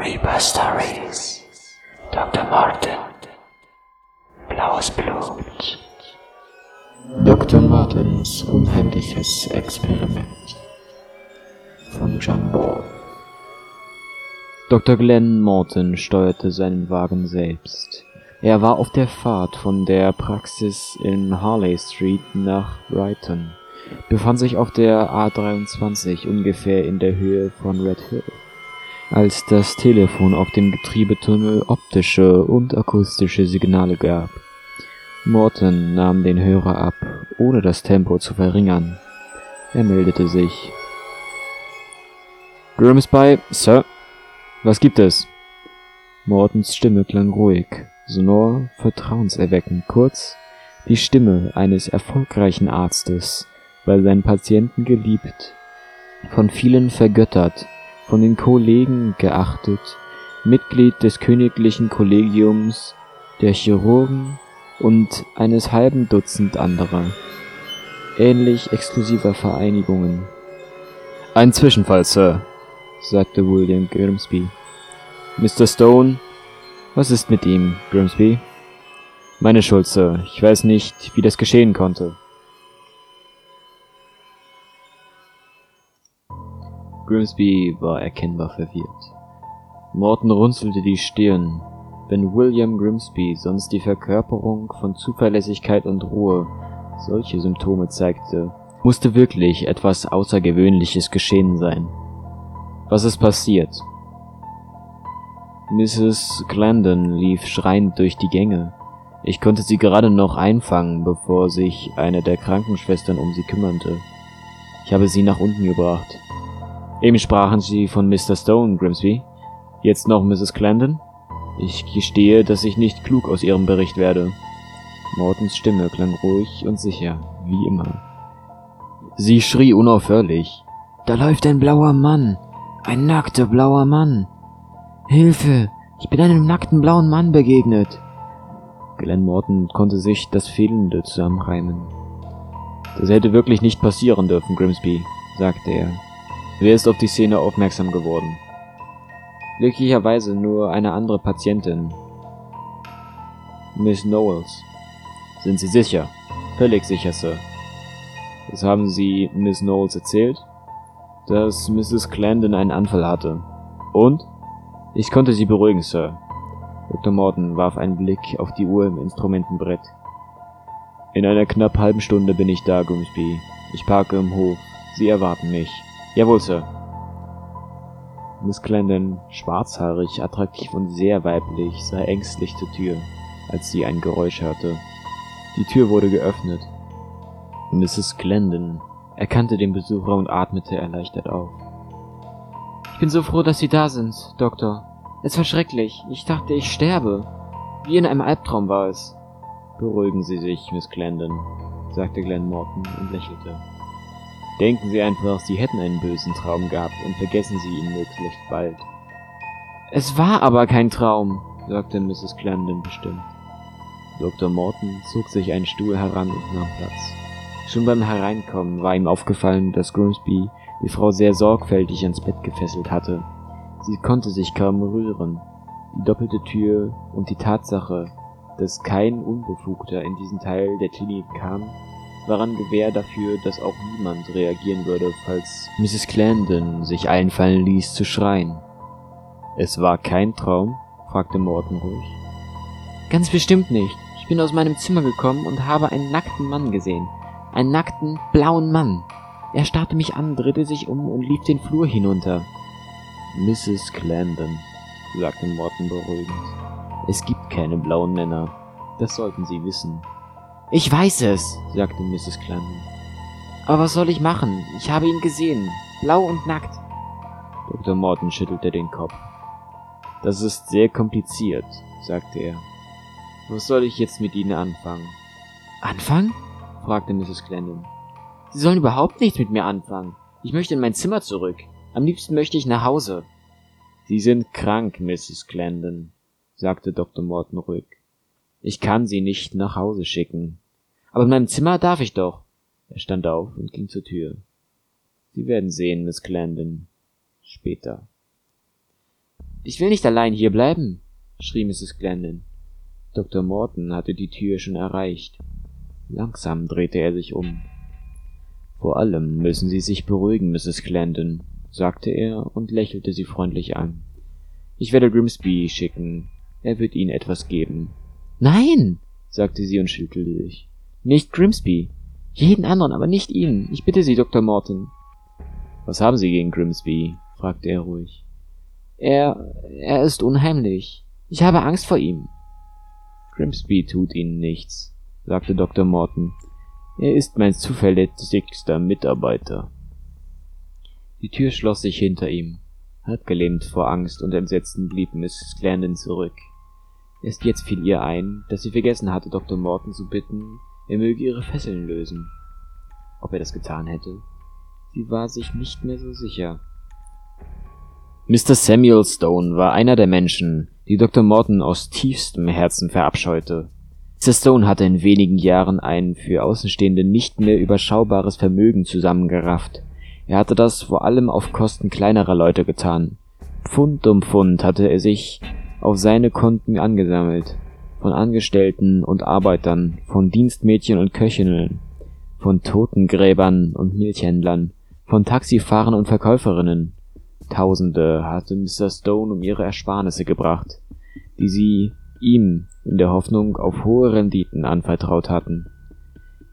Reaper Stories. Dr. Martin. Blaues Blut. Dr. Martins unheimliches Experiment von John Ball. Dr. Glenn Morton steuerte seinen Wagen selbst. Er war auf der Fahrt von der Praxis in Harley Street nach Brighton, befand sich auf der A23 ungefähr in der Höhe von Red Hill, als das Telefon auf dem Getriebetunnel optische und akustische Signale gab. Morton nahm den Hörer ab, ohne das Tempo zu verringern. Er meldete sich. Grimsby, Sir. Was gibt es? Mortons Stimme klang ruhig, sonor, vertrauenserweckend, kurz die Stimme eines erfolgreichen Arztes, bei seinen Patienten geliebt, von vielen vergöttert, von den Kollegen geachtet, Mitglied des königlichen Kollegiums, der Chirurgen und eines halben Dutzend anderer, ähnlich exklusiver Vereinigungen. Ein Zwischenfall, Sir, sagte William Grimsby. Mr. Stone, was ist mit ihm, Grimsby? Meine Schuld, Sir. Ich weiß nicht, wie das geschehen konnte. Grimsby war erkennbar verwirrt. Morton runzelte die Stirn. Wenn William Grimsby sonst die Verkörperung von Zuverlässigkeit und Ruhe solche Symptome zeigte, musste wirklich etwas Außergewöhnliches geschehen sein. Was ist passiert? Mrs. Glendon lief schreiend durch die Gänge. Ich konnte sie gerade noch einfangen, bevor sich eine der Krankenschwestern um sie kümmerte. Ich habe sie nach unten gebracht. Eben sprachen Sie von Mr. Stone, Grimsby. Jetzt noch Mrs. Glendon? Ich gestehe, dass ich nicht klug aus Ihrem Bericht werde. Mortons Stimme klang ruhig und sicher, wie immer. Sie schrie unaufhörlich. Da läuft ein blauer Mann. Ein nackter blauer Mann. Hilfe! Ich bin einem nackten blauen Mann begegnet. Glenn Morton konnte sich das Fehlende zusammenreimen. Das hätte wirklich nicht passieren dürfen, Grimsby, sagte er. Wer ist auf die Szene aufmerksam geworden? Glücklicherweise nur eine andere Patientin. Miss Knowles. Sind Sie sicher? Völlig sicher, Sir. Das haben Sie Miss Knowles erzählt? Dass Mrs. Clarendon einen Anfall hatte. Und? Ich konnte sie beruhigen, Sir. Dr. Morton warf einen Blick auf die Uhr im Instrumentenbrett. In einer knapp halben Stunde bin ich da, Grimsby. Ich parke im Hof. Sie erwarten mich. Jawohl, Sir. Miss Clarendon, schwarzhaarig, attraktiv und sehr weiblich, sah ängstlich zur Tür, als sie ein Geräusch hörte. Die Tür wurde geöffnet. Mrs. Glendon erkannte den Besucher und atmete erleichtert auf. Ich bin so froh, dass Sie da sind, Doktor. Es war schrecklich. Ich dachte, ich sterbe. Wie in einem Albtraum war es. Beruhigen Sie sich, Miss Glendon, sagte Glenn Morton und lächelte. Denken Sie einfach, Sie hätten einen bösen Traum gehabt und vergessen Sie ihn möglichst bald. Es war aber kein Traum, sagte Mrs. Glendon bestimmt. Dr. Morton zog sich einen Stuhl heran und nahm Platz. Schon beim Hereinkommen war ihm aufgefallen, dass Grimsby die Frau sehr sorgfältig ans Bett gefesselt hatte. Sie konnte sich kaum rühren. Die doppelte Tür und die Tatsache, dass kein Unbefugter in diesen Teil der Klinik kam, waren Gewähr dafür, dass auch niemand reagieren würde, falls Mrs. Clarendon sich einfallen ließ zu schreien. Es war kein Traum? fragte Morton ruhig. Ganz bestimmt nicht. Ich bin aus meinem Zimmer gekommen und habe einen nackten Mann gesehen. Einen nackten, blauen Mann. Er starrte mich an, drehte sich um und lief den Flur hinunter. Mrs. Clarendon, sagte Morton beruhigend. Es gibt keine blauen Männer. Das sollten Sie wissen. Ich weiß es, sagte Mrs. Clarendon. Aber was soll ich machen? Ich habe ihn gesehen. Blau und nackt. Dr. Morton schüttelte den Kopf. Das ist sehr kompliziert, sagte er. Was soll ich jetzt mit Ihnen anfangen? Anfangen? fragte Mrs. Clarendon. Sie sollen überhaupt nichts mit mir anfangen. Ich möchte in mein Zimmer zurück. Am liebsten möchte ich nach Hause. Sie sind krank, Mrs. Glendon, sagte Dr. Morton ruhig. Ich kann Sie nicht nach Hause schicken. Aber in meinem Zimmer darf ich doch. Er stand auf und ging zur Tür. Sie werden sehen, Miss Glendon. Später. Ich will nicht allein hier bleiben, schrie Mrs. Glendon. Dr. Morton hatte die Tür schon erreicht. Langsam drehte er sich um. Vor allem müssen Sie sich beruhigen, Mrs. Glendon, sagte er und lächelte sie freundlich an. Ich werde Grimsby schicken. Er wird Ihnen etwas geben. Nein, sagte sie und schüttelte sich. Nicht Grimsby. Jeden anderen, aber nicht ihn. Ich bitte Sie, Dr. Morton. Was haben Sie gegen Grimsby? fragte er ruhig. Er, er ist unheimlich. Ich habe Angst vor ihm. Grimsby tut Ihnen nichts, sagte Dr. Morton. Er ist mein zuverlässigster Mitarbeiter. Die Tür schloss sich hinter ihm. Halbgelähmt vor Angst und Entsetzen blieb Mrs. Clarendon zurück. Erst jetzt fiel ihr ein, dass sie vergessen hatte, Dr. Morton zu bitten, er möge ihre Fesseln lösen. Ob er das getan hätte? Sie war sich nicht mehr so sicher. Mr. Samuel Stone war einer der Menschen, die Dr. Morton aus tiefstem Herzen verabscheute. Mr. Stone hatte in wenigen Jahren ein für Außenstehende nicht mehr überschaubares Vermögen zusammengerafft. Er hatte das vor allem auf Kosten kleinerer Leute getan. Pfund um Pfund hatte er sich auf seine Konten angesammelt. Von Angestellten und Arbeitern, von Dienstmädchen und Köchinnen, von Totengräbern und Milchhändlern, von Taxifahrern und Verkäuferinnen. Tausende hatte Mr. Stone um ihre Ersparnisse gebracht, die sie ihm in der Hoffnung auf hohe Renditen anvertraut hatten.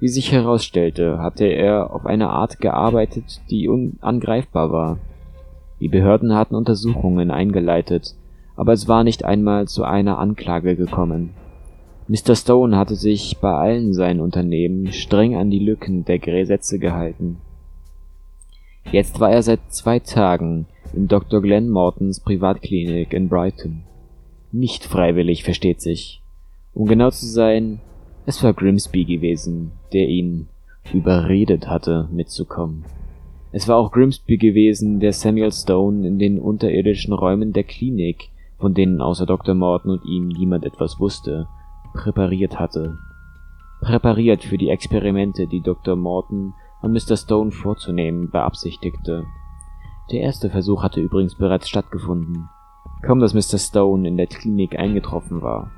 Wie sich herausstellte, hatte er auf eine Art gearbeitet, die unangreifbar war. Die Behörden hatten Untersuchungen eingeleitet, aber es war nicht einmal zu einer Anklage gekommen. Mr. Stone hatte sich bei allen seinen Unternehmen streng an die Lücken der Gesetze gehalten. Jetzt war er seit zwei Tagen in Dr. Glenn Mortons Privatklinik in Brighton. Nicht freiwillig, versteht sich. Um genau zu sein, es war Grimsby gewesen, der ihn überredet hatte, mitzukommen. Es war auch Grimsby gewesen, der Samuel Stone in den unterirdischen Räumen der Klinik, von denen außer Dr. Morton und ihm niemand etwas wusste, präpariert hatte. Präpariert für die Experimente, die Dr. Morton an Mr. Stone vorzunehmen beabsichtigte. Der erste Versuch hatte übrigens bereits stattgefunden, kaum dass Mr. Stone in der Klinik eingetroffen war.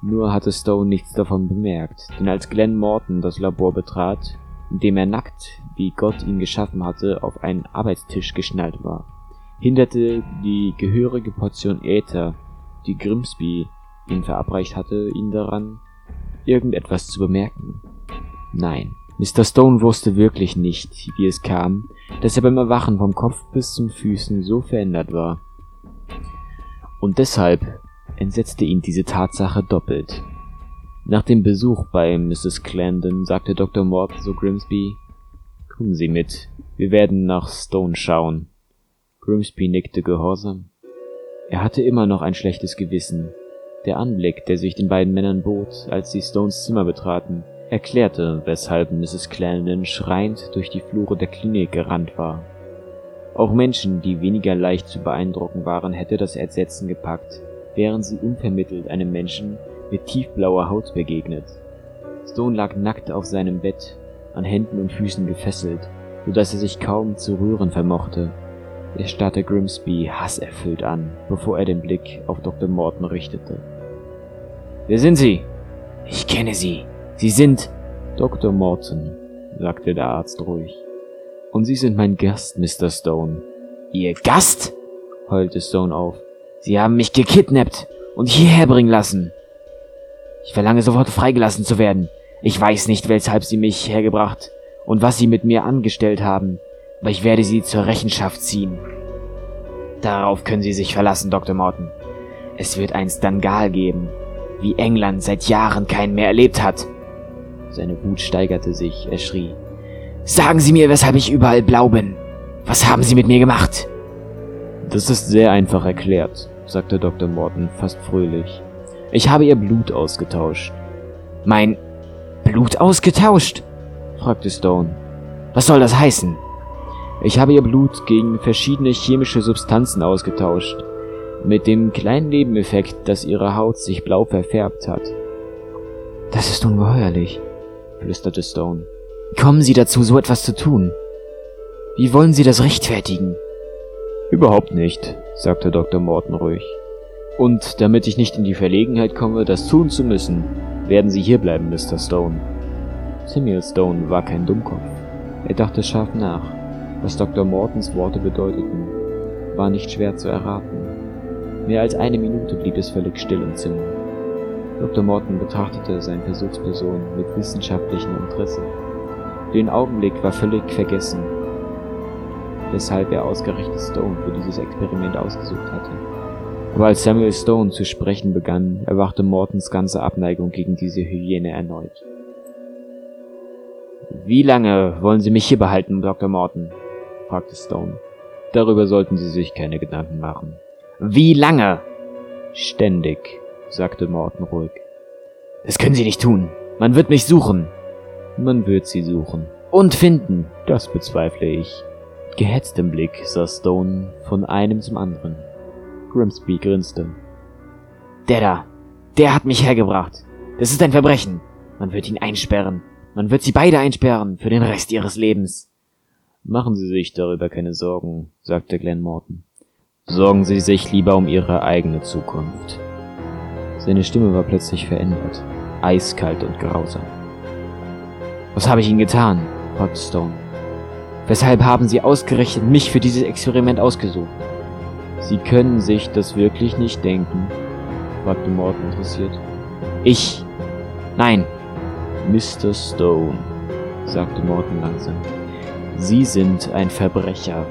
Nur hatte Stone nichts davon bemerkt, denn als Glenn Morton das Labor betrat, in dem er nackt, wie Gott ihn geschaffen hatte, auf einen Arbeitstisch geschnallt war, hinderte die gehörige Portion Äther, die Grimsby ihm verabreicht hatte, ihn daran, irgendetwas zu bemerken. Nein, Mr. Stone wusste wirklich nicht, wie es kam, dass er beim Erwachen vom Kopf bis zum Füßen so verändert war. Und deshalb entsetzte ihn diese Tatsache doppelt. Nach dem Besuch bei Mrs. Clarendon sagte Dr. Morton zu Grimsby, Kommen Sie mit, wir werden nach Stone schauen. Grimsby nickte gehorsam. Er hatte immer noch ein schlechtes Gewissen. Der Anblick, der sich den beiden Männern bot, als sie Stones Zimmer betraten, erklärte, weshalb Mrs. Clarendon schreiend durch die Flure der Klinik gerannt war. Auch Menschen, die weniger leicht zu beeindrucken waren, hätte das Entsetzen gepackt, wären sie unvermittelt einem Menschen mit tiefblauer Haut begegnet. Stone lag nackt auf seinem Bett, an Händen und Füßen gefesselt, so dass er sich kaum zu rühren vermochte. Er starrte Grimsby hasserfüllt an, bevor er den Blick auf Dr. Morton richtete. Wer sind Sie? Ich kenne Sie. Sie sind Dr. Morton, sagte der Arzt ruhig. Und Sie sind mein Gast, Mr. Stone. Ihr Gast? heulte Stone auf. Sie haben mich gekidnappt und hierher bringen lassen. Ich verlange sofort freigelassen zu werden. Ich weiß nicht, weshalb Sie mich hergebracht und was Sie mit mir angestellt haben, aber ich werde Sie zur Rechenschaft ziehen. Darauf können Sie sich verlassen, Dr. Morton. Es wird ein Skangal geben, wie England seit Jahren keinen mehr erlebt hat. Seine Wut steigerte sich, er schrie. Sagen Sie mir, weshalb ich überall blau bin. Was haben Sie mit mir gemacht? Das ist sehr einfach erklärt, sagte Dr. Morton fast fröhlich. Ich habe ihr Blut ausgetauscht. Mein Blut ausgetauscht? fragte Stone. Was soll das heißen? Ich habe ihr Blut gegen verschiedene chemische Substanzen ausgetauscht, mit dem kleinen Nebeneffekt, dass ihre Haut sich blau verfärbt hat. Das ist ungeheuerlich, flüsterte Stone. Wie kommen Sie dazu, so etwas zu tun? Wie wollen Sie das rechtfertigen? Überhaupt nicht, sagte Dr. Morton ruhig. Und damit ich nicht in die Verlegenheit komme, das tun zu müssen, werden Sie hierbleiben, Mr. Stone. Samuel Stone war kein Dummkopf. Er dachte scharf nach. Was Dr. Mortons Worte bedeuteten, war nicht schwer zu erraten. Mehr als eine Minute blieb es völlig still im Zimmer. Dr. Morton betrachtete seine Versuchsperson mit wissenschaftlichem Interesse. Den Augenblick war völlig vergessen, weshalb er ausgerechnet Stone für dieses Experiment ausgesucht hatte. Aber als Samuel Stone zu sprechen begann, erwachte Mortons ganze Abneigung gegen diese Hyäne erneut. Wie lange wollen Sie mich hier behalten, Dr. Morton? Fragte Stone. Darüber sollten Sie sich keine Gedanken machen. Wie lange? Ständig, sagte Morton ruhig. Das können Sie nicht tun. Man wird mich suchen. Man wird Sie suchen. Und finden. Das bezweifle ich. gehetztem Blick sah Stone von einem zum anderen. Grimsby grinste. Der da, der hat mich hergebracht. Das ist ein Verbrechen. Man wird ihn einsperren. Man wird sie beide einsperren für den Rest ihres Lebens. Machen Sie sich darüber keine Sorgen, sagte Glenn Morton. Sorgen Sie sich lieber um Ihre eigene Zukunft. Seine Stimme war plötzlich verändert, eiskalt und grausam. Was habe ich Ihnen getan? fragte Stone. Weshalb haben Sie ausgerechnet mich für dieses Experiment ausgesucht? Sie können sich das wirklich nicht denken? fragte Morton interessiert. Ich? Nein. Mr. Stone, sagte Morton langsam. Sie sind ein Verbrecher.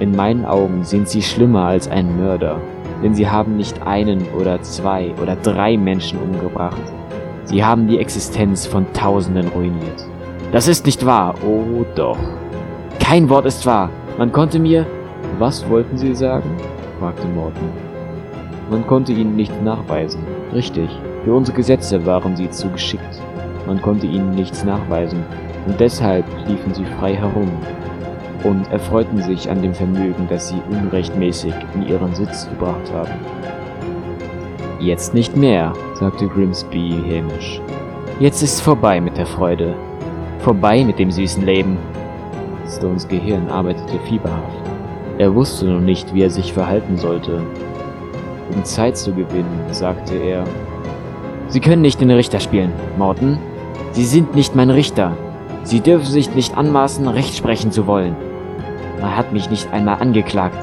In meinen Augen sind Sie schlimmer als ein Mörder, denn Sie haben nicht einen oder zwei oder drei Menschen umgebracht. Sie haben die Existenz von Tausenden ruiniert. Das ist nicht wahr. Oh doch. Kein Wort ist wahr. Man konnte mir... Was wollten Sie sagen? fragte Morton. Man konnte ihnen nicht nachweisen. Richtig, für unsere Gesetze waren sie zu geschickt. Man konnte ihnen nichts nachweisen, und deshalb liefen sie frei herum und erfreuten sich an dem Vermögen, das sie unrechtmäßig in ihren Sitz gebracht haben. Jetzt nicht mehr, sagte Grimsby hämisch. Jetzt ist vorbei mit der Freude. Vorbei mit dem süßen Leben. Stones Gehirn arbeitete fieberhaft. Er wusste noch nicht, wie er sich verhalten sollte. Um Zeit zu gewinnen, sagte er, Sie können nicht den Richter spielen, Morton. Sie sind nicht mein Richter. Sie dürfen sich nicht anmaßen, Recht sprechen zu wollen. Man hat mich nicht einmal angeklagt.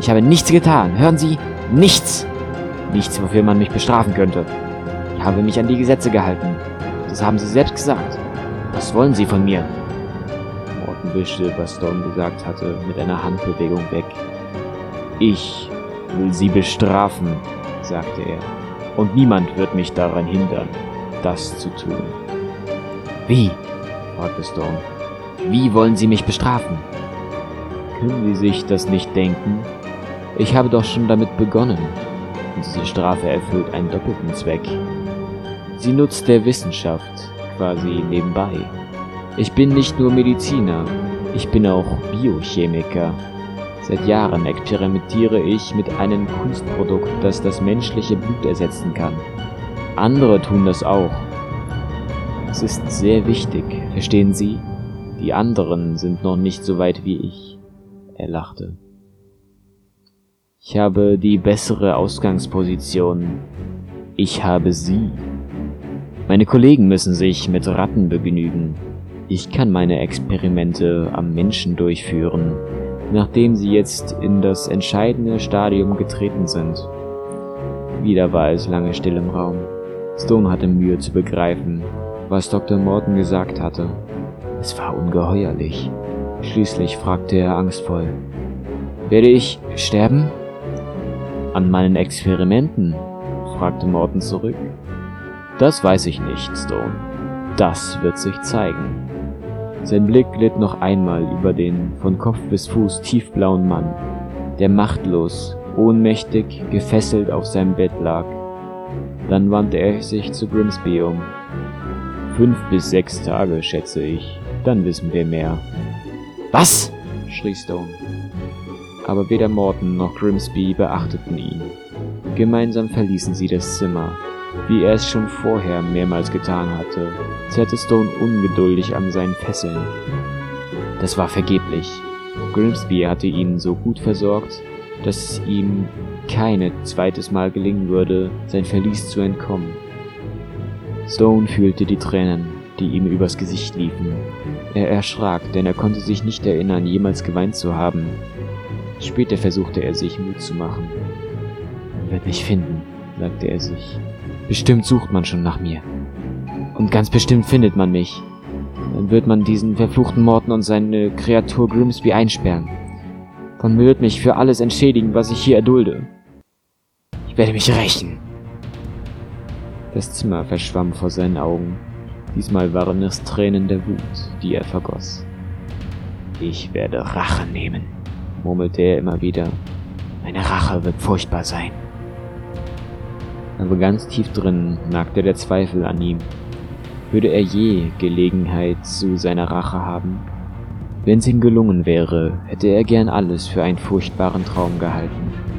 Ich habe nichts getan. Hören Sie? Nichts. Nichts, wofür man mich bestrafen könnte. Ich habe mich an die Gesetze gehalten. Das haben Sie selbst gesagt. Was wollen Sie von mir? wischte, was Stone gesagt hatte, mit einer Handbewegung weg. Ich will sie bestrafen, sagte er, und niemand wird mich daran hindern, das zu tun. Wie? Fragte Stone. Wie wollen Sie mich bestrafen? Können Sie sich das nicht denken? Ich habe doch schon damit begonnen. Und diese Strafe erfüllt einen doppelten Zweck. Sie nutzt der Wissenschaft quasi nebenbei. Ich bin nicht nur Mediziner, ich bin auch Biochemiker. Seit Jahren experimentiere ich mit einem Kunstprodukt, das das menschliche Blut ersetzen kann. Andere tun das auch. Es ist sehr wichtig, verstehen Sie? Die anderen sind noch nicht so weit wie ich. Er lachte. Ich habe die bessere Ausgangsposition. Ich habe Sie. Meine Kollegen müssen sich mit Ratten begnügen. Ich kann meine Experimente am Menschen durchführen, nachdem sie jetzt in das entscheidende Stadium getreten sind. Wieder war es lange still im Raum. Stone hatte Mühe zu begreifen, was Dr. Morton gesagt hatte. Es war ungeheuerlich. Schließlich fragte er angstvoll. Werde ich sterben? An meinen Experimenten? fragte Morton zurück. Das weiß ich nicht, Stone. Das wird sich zeigen. Sein Blick glitt noch einmal über den von Kopf bis Fuß tiefblauen Mann, der machtlos, ohnmächtig, gefesselt auf seinem Bett lag. Dann wandte er sich zu Grimsby um. Fünf bis sechs Tage, schätze ich. Dann wissen wir mehr. Was? schrie Stone. Aber weder Morton noch Grimsby beachteten ihn. Gemeinsam verließen sie das Zimmer, wie er es schon vorher mehrmals getan hatte, zerrte Stone ungeduldig an seinen Fesseln. Das war vergeblich. Grimsby hatte ihn so gut versorgt, dass es ihm keine zweites Mal gelingen würde, sein Verlies zu entkommen. Stone fühlte die Tränen, die ihm übers Gesicht liefen. Er erschrak, denn er konnte sich nicht erinnern, jemals geweint zu haben. Später versuchte er sich Mut zu machen. Man wird mich finden, sagte er sich. Bestimmt sucht man schon nach mir. Und ganz bestimmt findet man mich. Dann wird man diesen verfluchten Morten und seine Kreatur Grimsby einsperren. Man wird mich für alles entschädigen, was ich hier erdulde. Ich werde mich rächen. Das Zimmer verschwamm vor seinen Augen. Diesmal waren es Tränen der Wut, die er vergoss. Ich werde Rache nehmen, murmelte er immer wieder. Meine Rache wird furchtbar sein. Aber ganz tief drin nagte der Zweifel an ihm. Würde er je Gelegenheit zu seiner Rache haben? Wenn es ihm gelungen wäre, hätte er gern alles für einen furchtbaren Traum gehalten.